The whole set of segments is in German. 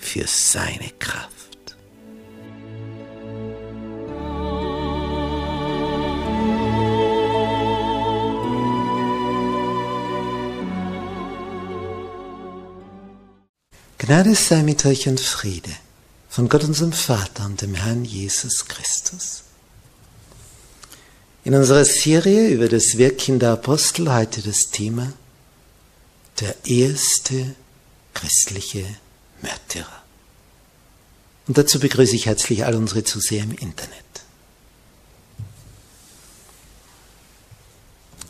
Für seine Kraft. Gnade sei mit euch und Friede von Gott unserem Vater und dem Herrn Jesus Christus. In unserer Serie über das Wirken der Apostel heute das Thema der erste christliche Märtyrer. Und dazu begrüße ich herzlich all unsere Zuseher im Internet.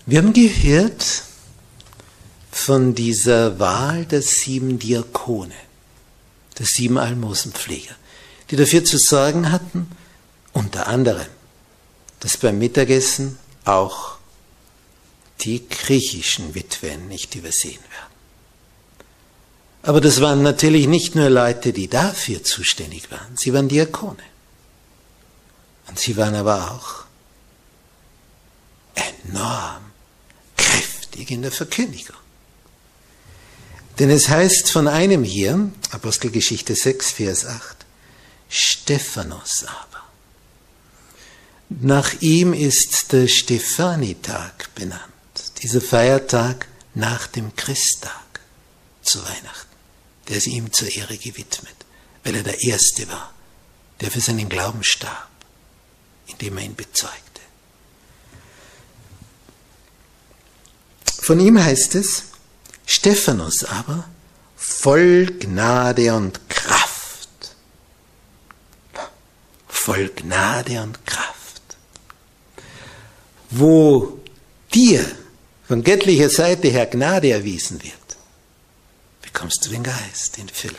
Wir haben gehört von dieser Wahl der sieben Diakone, der sieben Almosenpfleger, die dafür zu sorgen hatten, unter anderem, dass beim Mittagessen auch die griechischen Witwen nicht übersehen werden. Aber das waren natürlich nicht nur Leute, die dafür zuständig waren, sie waren Diakone. Und sie waren aber auch enorm kräftig in der Verkündigung. Denn es heißt von einem hier, Apostelgeschichte 6, Vers 8, Stephanos aber. Nach ihm ist der Stephanitag benannt, dieser Feiertag nach dem Christtag zu Weihnachten der ist ihm zur Ehre gewidmet, weil er der Erste war, der für seinen Glauben starb, indem er ihn bezeugte. Von ihm heißt es, Stephanus aber, voll Gnade und Kraft. Voll Gnade und Kraft. Wo dir von göttlicher Seite her Gnade erwiesen wird, bekommst du den Geist in Fülle,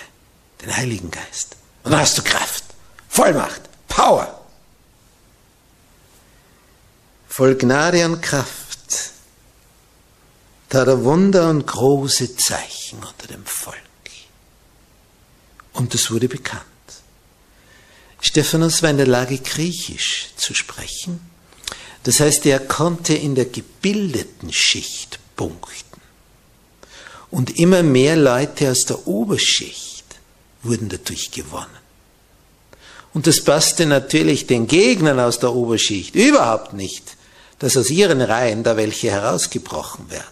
den Heiligen Geist. Und dann hast du Kraft, Vollmacht, Power. Voll Gnade und Kraft tat er Wunder und große Zeichen unter dem Volk. Und es wurde bekannt. Stephanus war in der Lage, Griechisch zu sprechen. Das heißt, er konnte in der gebildeten Schicht punkten. Und immer mehr Leute aus der Oberschicht wurden dadurch gewonnen. Und das passte natürlich den Gegnern aus der Oberschicht überhaupt nicht, dass aus ihren Reihen da welche herausgebrochen werden.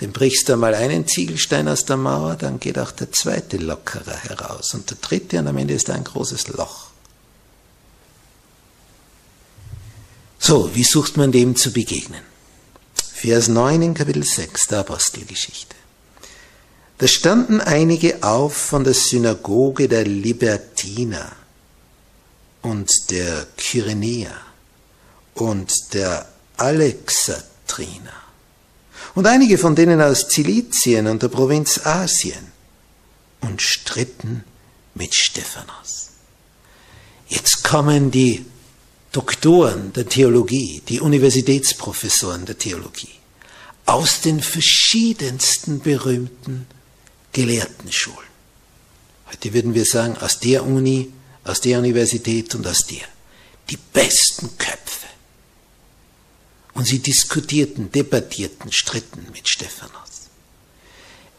Denn brichst du einmal einen Ziegelstein aus der Mauer, dann geht auch der zweite lockerer heraus und der dritte und am Ende ist ein großes Loch. So, wie sucht man dem zu begegnen? Vers 9 in Kapitel 6 der Apostelgeschichte. Da standen einige auf von der Synagoge der Libertiner und der Kyrenäer und der Alexatriner und einige von denen aus Zilizien und der Provinz Asien und stritten mit Stephanos. Jetzt kommen die Doktoren der Theologie, die Universitätsprofessoren der Theologie aus den verschiedensten berühmten Gelehrtenschulen. Heute würden wir sagen, aus der Uni, aus der Universität und aus der. Die besten Köpfe. Und sie diskutierten, debattierten, stritten mit Stephanus.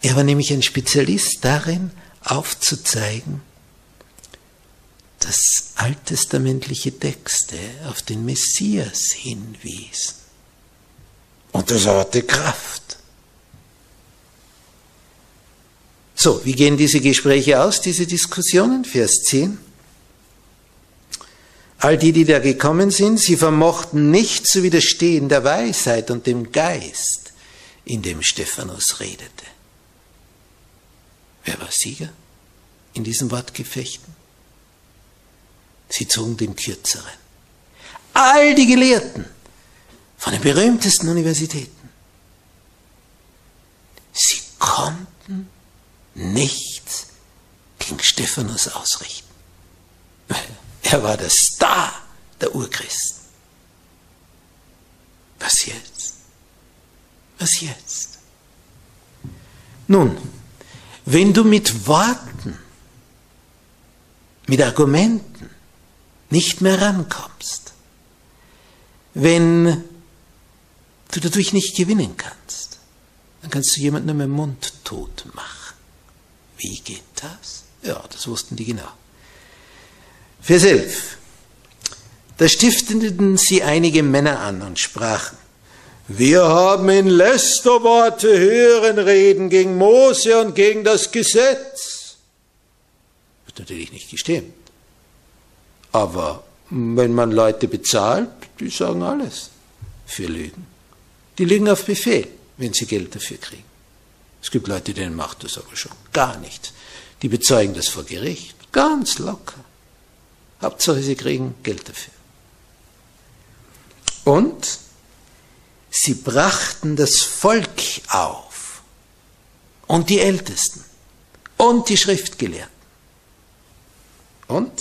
Er war nämlich ein Spezialist darin, aufzuzeigen, dass alttestamentliche Texte auf den Messias hinwiesen. Und das hatte Kraft. So, wie gehen diese Gespräche aus, diese Diskussionen? Vers 10. All die, die da gekommen sind, sie vermochten nicht zu widerstehen der Weisheit und dem Geist, in dem Stephanus redete. Wer war Sieger in diesen Wortgefechten? Sie zogen den Kürzeren. All die Gelehrten von den berühmtesten Universitäten, sie konnten nichts gegen Stephanus ausrichten. Er war der Star der Urchristen. Was jetzt? Was jetzt? Nun, wenn du mit Worten, mit Argumenten nicht mehr rankommst, wenn du dadurch nicht gewinnen kannst, dann kannst du jemanden nur mit dem Mund tot machen. Wie geht das? Ja, das wussten die genau. Vers 11. Da stifteten sie einige Männer an und sprachen, wir haben in Lästerworte hören reden gegen Mose und gegen das Gesetz. Wird natürlich nicht gestimmt. Aber wenn man Leute bezahlt, die sagen alles für Lügen. Die lügen auf Befehl, wenn sie Geld dafür kriegen. Es gibt Leute, denen macht das aber schon gar nichts. Die bezeugen das vor Gericht, ganz locker. Hauptsache, sie kriegen Geld dafür. Und sie brachten das Volk auf und die Ältesten und die Schriftgelehrten. Und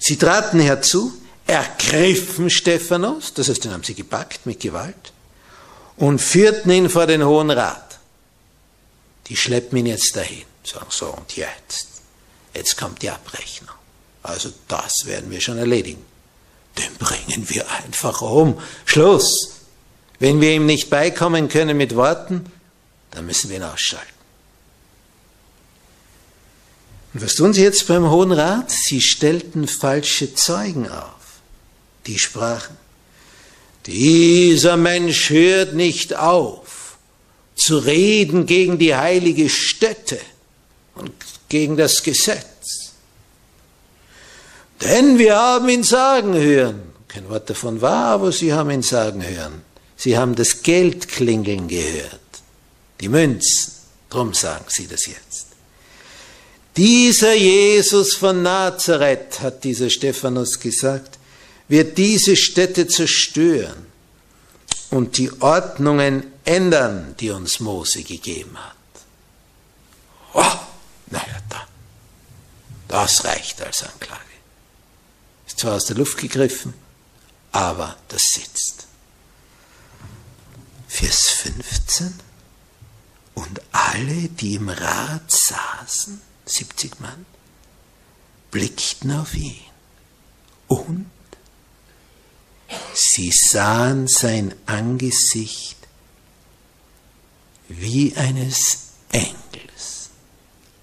sie traten herzu, ergriffen Stephanus, das heißt, den haben sie gepackt mit Gewalt, und führten ihn vor den Hohen Rat. Die schleppen ihn jetzt dahin, sagen so, und jetzt, jetzt kommt die Abrechnung. Also das werden wir schon erledigen. Den bringen wir einfach um. Schluss. Wenn wir ihm nicht beikommen können mit Worten, dann müssen wir ihn ausschalten. Und was tun sie jetzt beim Hohen Rat? Sie stellten falsche Zeugen auf. Die sprachen, dieser Mensch hört nicht auf zu reden gegen die heilige Stätte und gegen das Gesetz. Denn wir haben ihn sagen hören. Kein Wort davon war, aber sie haben ihn sagen hören. Sie haben das Geld klingeln gehört, die Münzen. Drum sagen sie das jetzt. Dieser Jesus von Nazareth, hat dieser Stephanus gesagt, wird diese Städte zerstören und die Ordnungen ändern, die uns Mose gegeben hat. Oh, naja, da. Das reicht als Anklage. Ist zwar aus der Luft gegriffen, aber das sitzt. Vers 15. Und alle, die im Rat saßen, 70 Mann, blickten auf ihn und sie sahen sein Angesicht wie eines Engels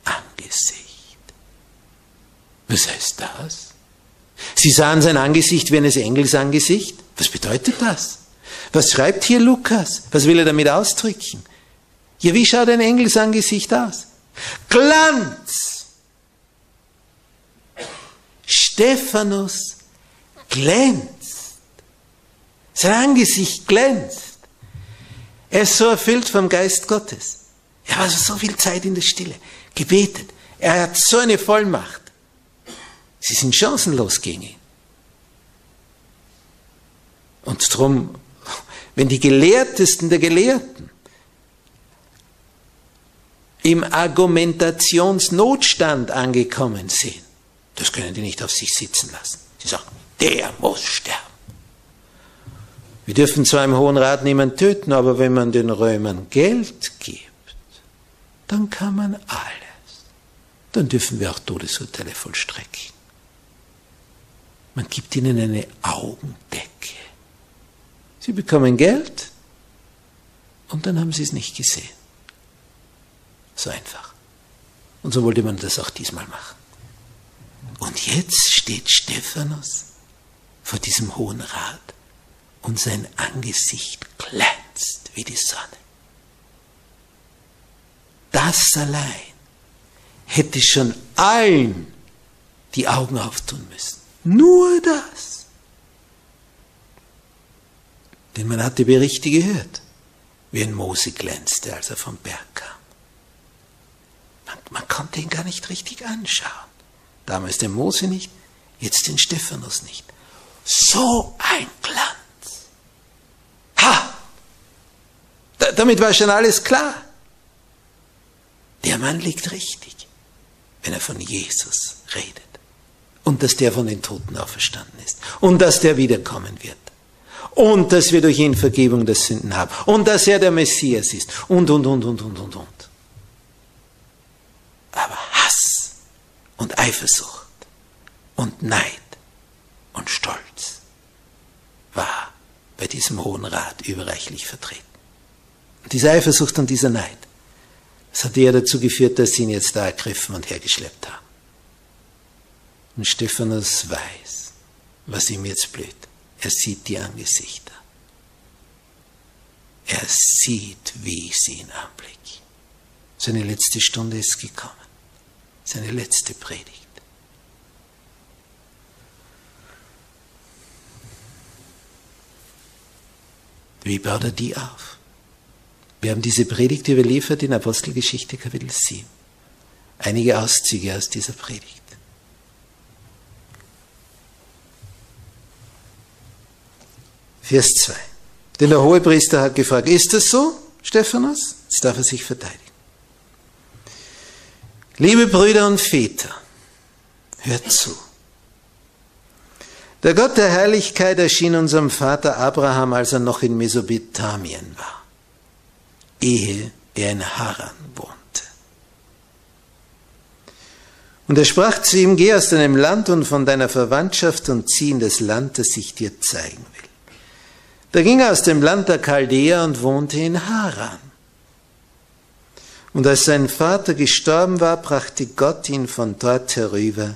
Angesicht. Was heißt das? Sie sahen sein Angesicht wie eines Engels Angesicht? Was bedeutet das? Was schreibt hier Lukas? Was will er damit ausdrücken? Ja, wie schaut ein Engelsangesicht aus? Glanz! Stephanus glänzt. Sein Angesicht glänzt. Er ist so erfüllt vom Geist Gottes. Er war so viel Zeit in der Stille, gebetet. Er hat so eine Vollmacht. Sie sind chancenlos gegen ihn. Und darum wenn die Gelehrtesten der Gelehrten im Argumentationsnotstand angekommen sind, das können die nicht auf sich sitzen lassen. Sie sagen, der muss sterben. Wir dürfen zwar im Hohen Rat niemanden töten, aber wenn man den Römern Geld gibt, dann kann man alles. Dann dürfen wir auch Todesurteile vollstrecken. Man gibt ihnen eine Augendecke. Sie bekommen Geld und dann haben sie es nicht gesehen. So einfach. Und so wollte man das auch diesmal machen. Und jetzt steht Stephanus vor diesem Hohen Rat und sein Angesicht glänzt wie die Sonne. Das allein hätte schon allen die Augen auftun müssen. Nur das. Denn man hat die Berichte gehört, wie ein Mose glänzte, als er vom Berg kam. Man, man konnte ihn gar nicht richtig anschauen. Damals den Mose nicht, jetzt den Stephanus nicht. So ein Glanz. Ha! Da, damit war schon alles klar. Der Mann liegt richtig, wenn er von Jesus redet. Und dass der von den Toten auferstanden ist. Und dass der wiederkommen wird. Und dass wir durch ihn Vergebung der Sünden haben. Und dass er der Messias ist. Und, und, und, und, und, und, und. Aber Hass und Eifersucht und Neid und Stolz war bei diesem Hohen Rat überreichlich vertreten. Diese Eifersucht und dieser Neid, das hat eher dazu geführt, dass sie ihn jetzt da ergriffen und hergeschleppt haben. Und Stephanus weiß, was ihm jetzt blüht. Er sieht die Angesichter. Er sieht, wie sie ihn anblicken. Seine letzte Stunde ist gekommen. Seine letzte Predigt. Wie baut er die auf? Wir haben diese Predigt überliefert in Apostelgeschichte Kapitel 7. Einige Auszüge aus dieser Predigt. Vers 2. Denn der Hohepriester hat gefragt, ist das so, Stephanus? Jetzt darf er sich verteidigen. Liebe Brüder und Väter, hört zu. Der Gott der Herrlichkeit erschien unserem Vater Abraham, als er noch in Mesopotamien war, ehe er in Haran wohnte. Und er sprach zu ihm, geh aus deinem Land und von deiner Verwandtschaft und zieh in das Land, das ich dir zeigen will. Da ging er aus dem Land der Chaldäer und wohnte in Haran. Und als sein Vater gestorben war, brachte Gott ihn von dort herüber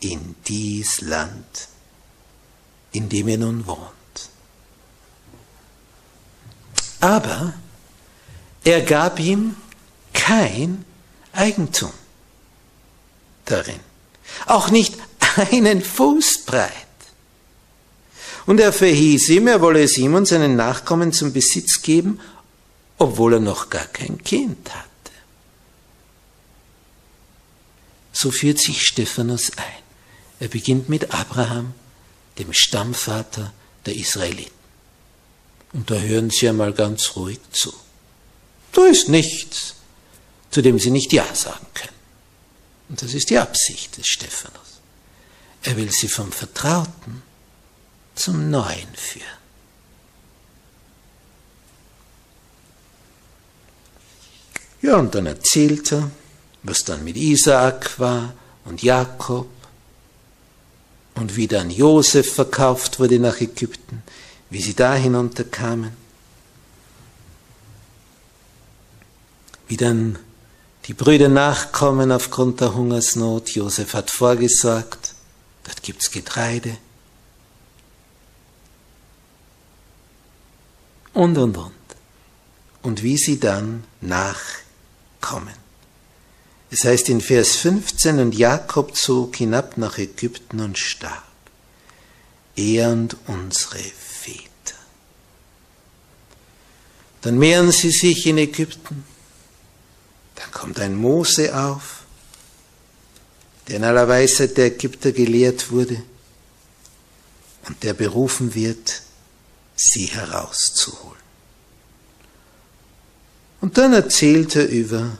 in dies Land in dem er nun wohnt. Aber er gab ihm kein Eigentum darin, auch nicht einen Fuß breit. Und er verhieß ihm, er wolle es ihm und seinen Nachkommen zum Besitz geben, obwohl er noch gar kein Kind hatte. So führt sich Stephanus ein. Er beginnt mit Abraham, dem Stammvater der Israeliten. Und da hören Sie einmal ganz ruhig zu. Da ist nichts, zu dem Sie nicht Ja sagen können. Und das ist die Absicht des Stephanus. Er will Sie vom Vertrauten zum Neuen führen. Ja, und dann erzählt er, was dann mit Isaak war und Jakob und wie dann Josef verkauft wurde nach Ägypten, wie sie da hinunterkamen, wie dann die Brüder nachkommen aufgrund der Hungersnot. Josef hat vorgesorgt, dort gibt's Getreide. Und, und, und. Und wie sie dann nachkommen. Es heißt in Vers 15, und Jakob zog hinab nach Ägypten und starb, er und unsere Väter. Dann mehren sie sich in Ägypten, dann kommt ein Mose auf, der in aller Weisheit der Ägypter gelehrt wurde und der berufen wird, sie herauszuholen. Und dann erzählt er über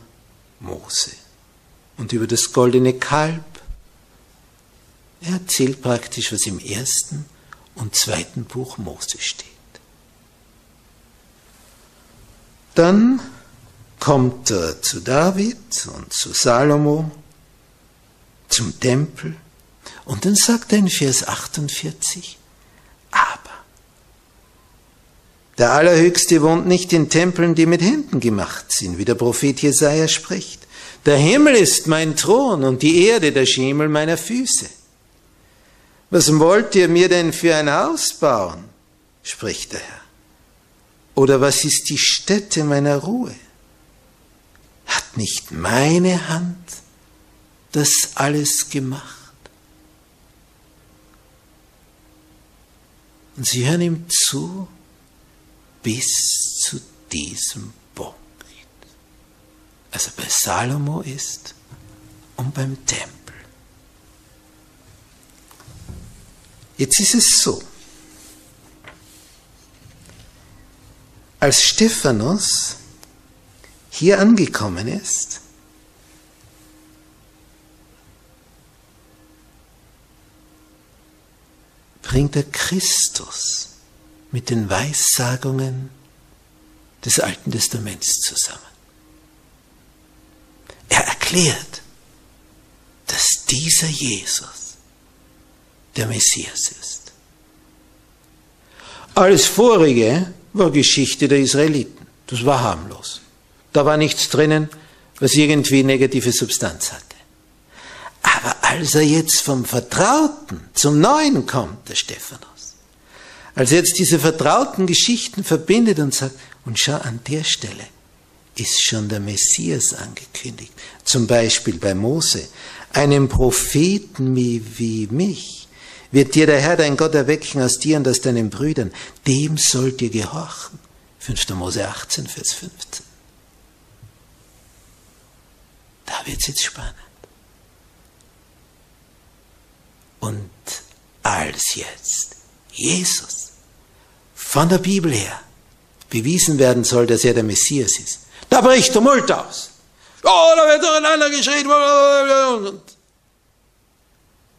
Mose und über das goldene Kalb. Er erzählt praktisch, was im ersten und zweiten Buch Mose steht. Dann kommt er zu David und zu Salomo, zum Tempel, und dann sagt er in Vers 48, aber der Allerhöchste wohnt nicht in Tempeln, die mit Händen gemacht sind, wie der Prophet Jesaja spricht. Der Himmel ist mein Thron und die Erde der Schemel meiner Füße. Was wollt ihr mir denn für ein Haus bauen? spricht der Herr. Oder was ist die Stätte meiner Ruhe? Hat nicht meine Hand das alles gemacht. Und sie hören ihm zu bis zu diesem Punkt. Also bei Salomo ist und beim Tempel. Jetzt ist es so, als Stephanus hier angekommen ist, bringt er Christus mit den Weissagungen des Alten Testaments zusammen. Er erklärt, dass dieser Jesus der Messias ist. Alles vorige war Geschichte der Israeliten. Das war harmlos. Da war nichts drinnen, was irgendwie negative Substanz hatte. Aber als er jetzt vom Vertrauten zum Neuen kommt, der Stephanus, als er jetzt diese vertrauten Geschichten verbindet und sagt, und schau an der Stelle, ist schon der Messias angekündigt. Zum Beispiel bei Mose. Einem Propheten wie, mich wird dir der Herr dein Gott erwecken aus dir und aus deinen Brüdern. Dem sollt ihr gehorchen. 5. Mose 18, Vers 15. Da wird es jetzt spannend. Und als jetzt Jesus von der Bibel her bewiesen werden soll, dass er der Messias ist, da bricht Tumult aus. Oh, da wird durcheinander geschrien. Und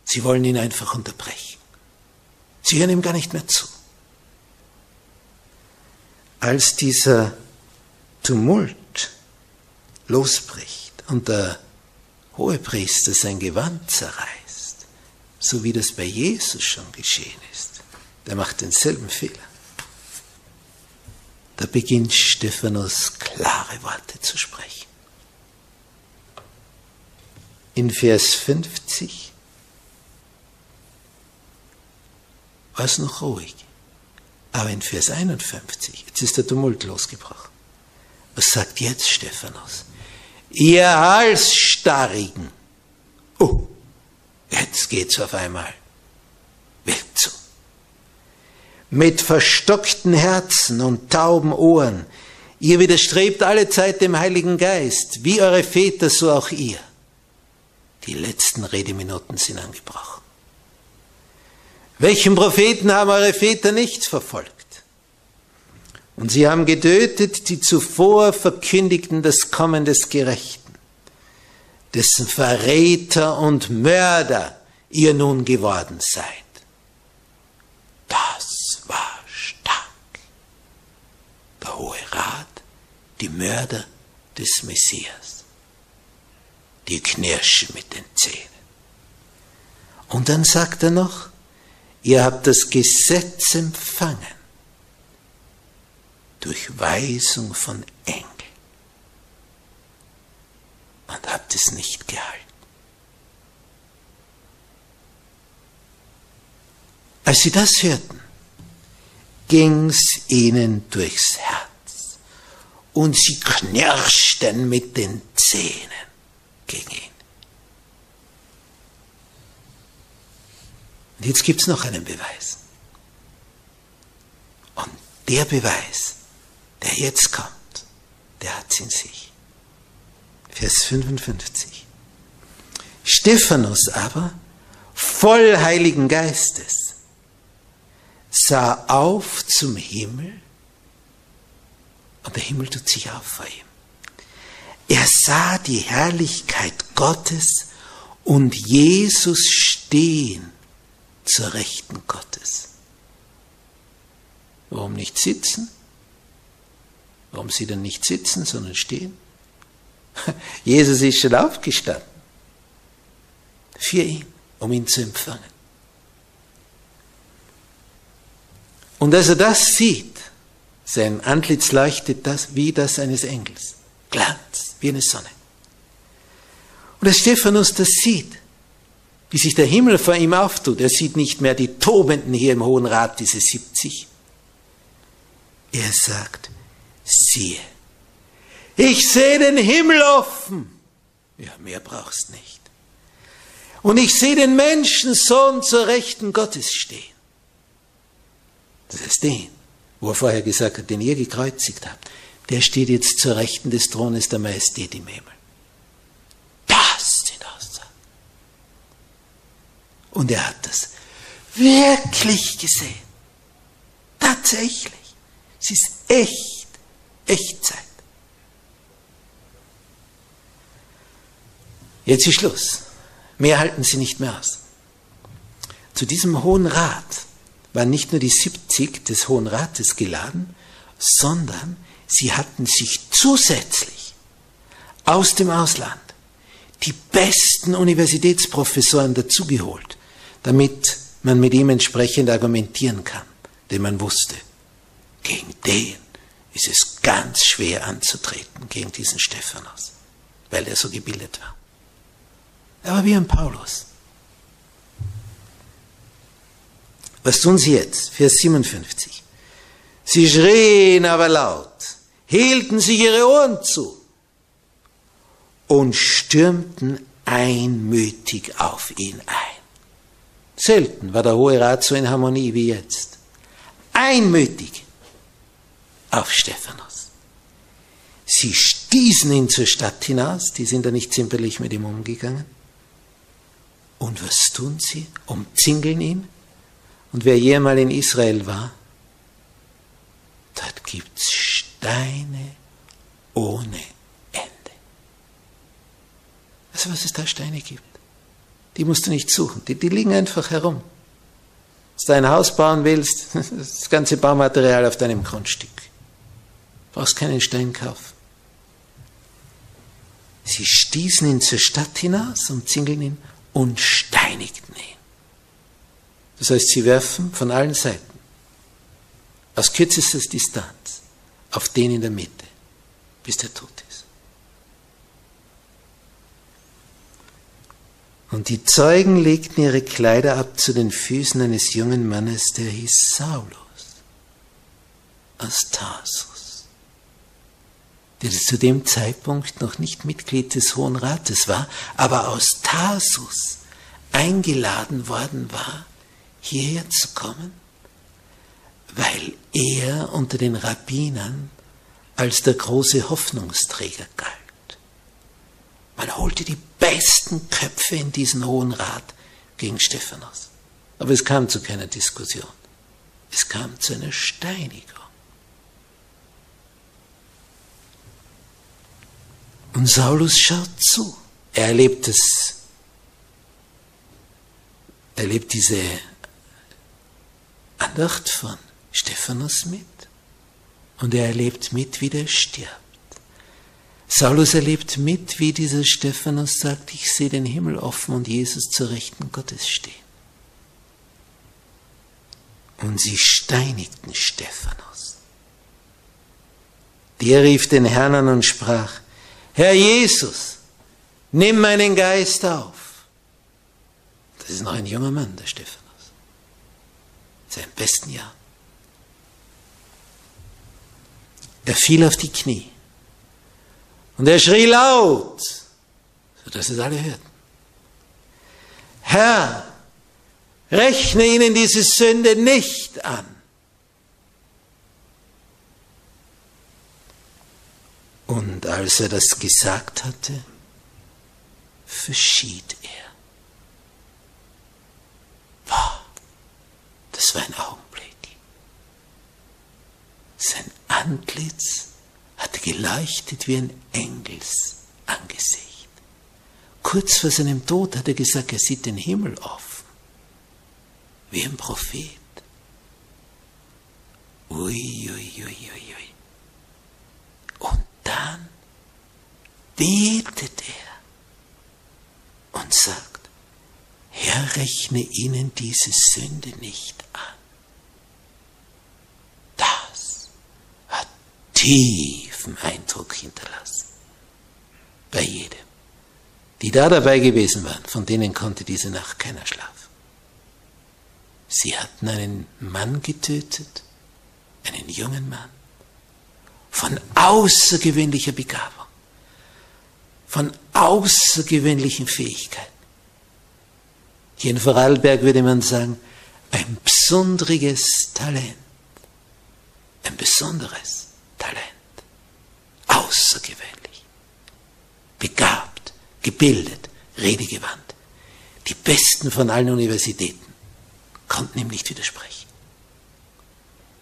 sie wollen ihn einfach unterbrechen. Sie hören ihm gar nicht mehr zu. Als dieser Tumult losbricht und der Hohepriester sein Gewand zerreißt, so wie das bei Jesus schon geschehen ist, der macht denselben Fehler. Da beginnt Stephanus klare Worte zu sprechen. In Vers 50 war es noch ruhig. Aber in Vers 51, jetzt ist der Tumult losgebrochen. Was sagt jetzt Stephanus? Ihr Halsstarrigen. Oh, jetzt geht's auf einmal wild zu mit verstockten Herzen und tauben Ohren. Ihr widerstrebt alle Zeit dem Heiligen Geist, wie eure Väter, so auch ihr. Die letzten Redeminuten sind angebrochen. Welchen Propheten haben eure Väter nicht verfolgt? Und sie haben getötet, die zuvor verkündigten das Kommen des Gerechten, dessen Verräter und Mörder ihr nun geworden seid. Das der Hohe Rat, die Mörder des Messias. Die knirschen mit den Zähnen. Und dann sagt er noch, ihr habt das Gesetz empfangen durch Weisung von Engeln und habt es nicht gehalten. Als sie das hörten, ging's ihnen durchs Herz und sie knirschten mit den Zähnen gegen ihn. Und jetzt gibt's noch einen Beweis. Und der Beweis, der jetzt kommt, der hat's in sich. Vers 55. Stephanus aber, voll Heiligen Geistes, sah auf zum Himmel und der Himmel tut sich auf vor ihm. Er sah die Herrlichkeit Gottes und Jesus stehen zur Rechten Gottes. Warum nicht sitzen? Warum sie dann nicht sitzen, sondern stehen? Jesus ist schon aufgestanden. Für ihn, um ihn zu empfangen. Und als er das sieht, sein Antlitz leuchtet das wie das eines Engels. Glanz, wie eine Sonne. Und als Stephanus das sieht, wie sich der Himmel vor ihm auftut, er sieht nicht mehr die Tobenden hier im Hohen Rat, diese 70. Er sagt, siehe, ich sehe den Himmel offen. Ja, mehr brauchst nicht. Und ich sehe den Menschensohn zur Rechten Gottes stehen. Das ist den, wo er vorher gesagt hat, den ihr gekreuzigt habt, der steht jetzt zur Rechten des Thrones der Majestät im Himmel. Das sind Aussagen. Und er hat das wirklich gesehen. Tatsächlich. Es ist echt, Echtzeit. Jetzt ist Schluss. Mehr halten sie nicht mehr aus. Zu diesem Hohen Rat waren nicht nur die 70 des Hohen Rates geladen, sondern sie hatten sich zusätzlich aus dem Ausland die besten Universitätsprofessoren dazugeholt, damit man mit ihm entsprechend argumentieren kann, denn man wusste, gegen den ist es ganz schwer anzutreten, gegen diesen Stephanus, weil er so gebildet war. Er war wie ein Paulus. Was tun sie jetzt? Vers 57. Sie schrien aber laut, hielten sich ihre Ohren zu und stürmten einmütig auf ihn ein. Selten war der Hohe Rat so in Harmonie wie jetzt. Einmütig auf Stephanus. Sie stießen ihn zur Stadt hinaus, die sind da nicht zimperlich mit ihm umgegangen. Und was tun sie? Umzingeln ihn. Und wer jemals in Israel war, dort gibt es Steine ohne Ende. Also was es da Steine gibt, die musst du nicht suchen, die, die liegen einfach herum. Wenn du ein Haus bauen willst, das ganze Baumaterial auf deinem Grundstück. Brauchst keinen Stein kaufen. Sie stießen ihn zur Stadt hinaus, umzingeln ihn und steinigten ihn. Das heißt, sie werfen von allen Seiten aus kürzester Distanz auf den in der Mitte, bis der tot ist. Und die Zeugen legten ihre Kleider ab zu den Füßen eines jungen Mannes, der hieß Saulus aus Tarsus, der zu dem Zeitpunkt noch nicht Mitglied des Hohen Rates war, aber aus Tarsus eingeladen worden war, hierher zu kommen, weil er unter den Rabbinern als der große Hoffnungsträger galt. Man holte die besten Köpfe in diesen Hohen Rat gegen Stephanus. Aber es kam zu keiner Diskussion. Es kam zu einer Steinigung. Und Saulus schaut zu. Er erlebt es. Er erlebt diese Andacht von Stephanus mit. Und er erlebt mit, wie der stirbt. Saulus erlebt mit, wie dieser Stephanus sagt, ich sehe den Himmel offen und Jesus zur Rechten Gottes stehen. Und sie steinigten Stephanus. Der rief den Herrn an und sprach, Herr Jesus, nimm meinen Geist auf. Das ist noch ein junger Mann, der Stephanus. Sein besten Jahr. Er fiel auf die Knie. Und er schrie laut, sodass es alle hörten. Herr, rechne ihnen diese Sünde nicht an. Und als er das gesagt hatte, verschied er. Wow, das war ein Augenblick. Sein Antlitz hatte geleuchtet wie ein Engelsangesicht. Kurz vor seinem Tod hat er gesagt, er sieht den Himmel offen, wie ein Prophet. Ui, ui, ui, ui, ui. Und dann betet er und sagt, Herr, rechne ihnen diese Sünde nicht an. tiefen Eindruck hinterlassen. Bei jedem. Die da dabei gewesen waren, von denen konnte diese Nacht keiner schlafen. Sie hatten einen Mann getötet, einen jungen Mann, von außergewöhnlicher Begabung, von außergewöhnlichen Fähigkeiten. Hier in Vorarlberg würde man sagen, ein besonderes Talent. Ein besonderes Talent. Außergewöhnlich. Begabt, gebildet, redegewandt. Die Besten von allen Universitäten konnten ihm nicht widersprechen.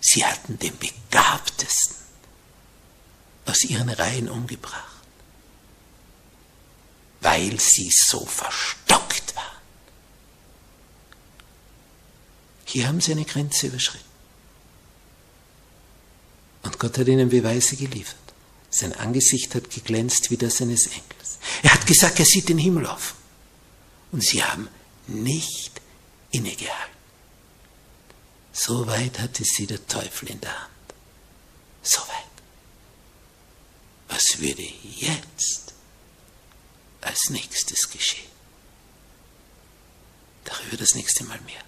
Sie hatten den Begabtesten aus ihren Reihen umgebracht, weil sie so verstockt waren. Hier haben sie eine Grenze überschritten. Und Gott hat ihnen Beweise geliefert. Sein Angesicht hat geglänzt wie das eines Engels. Er hat gesagt, er sieht den Himmel offen. Und sie haben nicht innegehalten. So weit hatte sie der Teufel in der Hand. So weit. Was würde jetzt als nächstes geschehen? Darüber das nächste Mal mehr.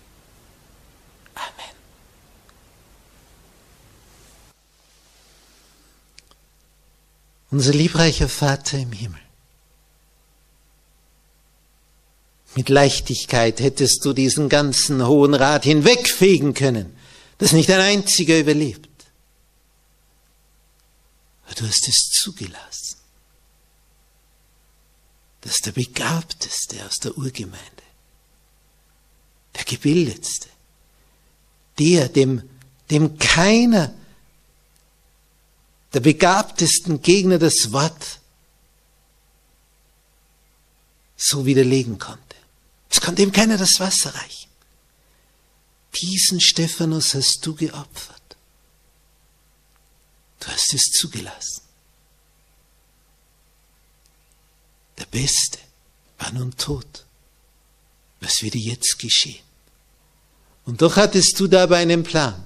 Amen. Unser liebreicher Vater im Himmel. Mit Leichtigkeit hättest du diesen ganzen Hohen Rat hinwegfegen können, dass nicht ein einziger überlebt. Aber du hast es zugelassen, dass der Begabteste aus der Urgemeinde, der Gebildetste, der, dem, dem keiner der begabtesten Gegner das Wort so widerlegen konnte. Es konnte ihm keiner das Wasser reichen. Diesen Stephanus hast du geopfert. Du hast es zugelassen. Beste war nun tot. Was würde jetzt geschehen? Und doch hattest du dabei einen Plan.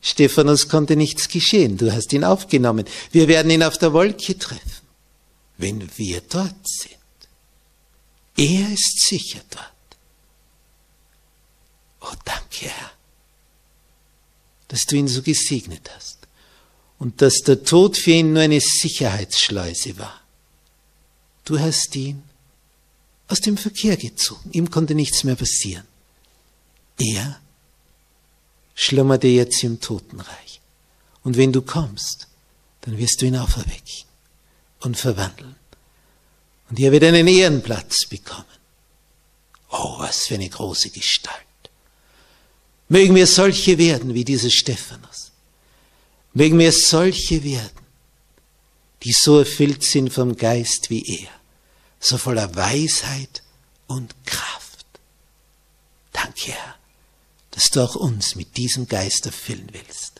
Stephanus konnte nichts geschehen. Du hast ihn aufgenommen. Wir werden ihn auf der Wolke treffen, wenn wir dort sind. Er ist sicher dort. Oh, danke, Herr, dass du ihn so gesegnet hast und dass der Tod für ihn nur eine Sicherheitsschleuse war. Du hast ihn aus dem Verkehr gezogen. Ihm konnte nichts mehr passieren. Er schlummerte jetzt im Totenreich. Und wenn du kommst, dann wirst du ihn auferwecken und verwandeln. Und er wird einen Ehrenplatz bekommen. Oh, was für eine große Gestalt. Mögen wir solche werden wie dieser Stephanus. Mögen wir solche werden, die so erfüllt sind vom Geist wie er, so voller Weisheit und Kraft. Danke, Herr dass du auch uns mit diesem Geist erfüllen willst.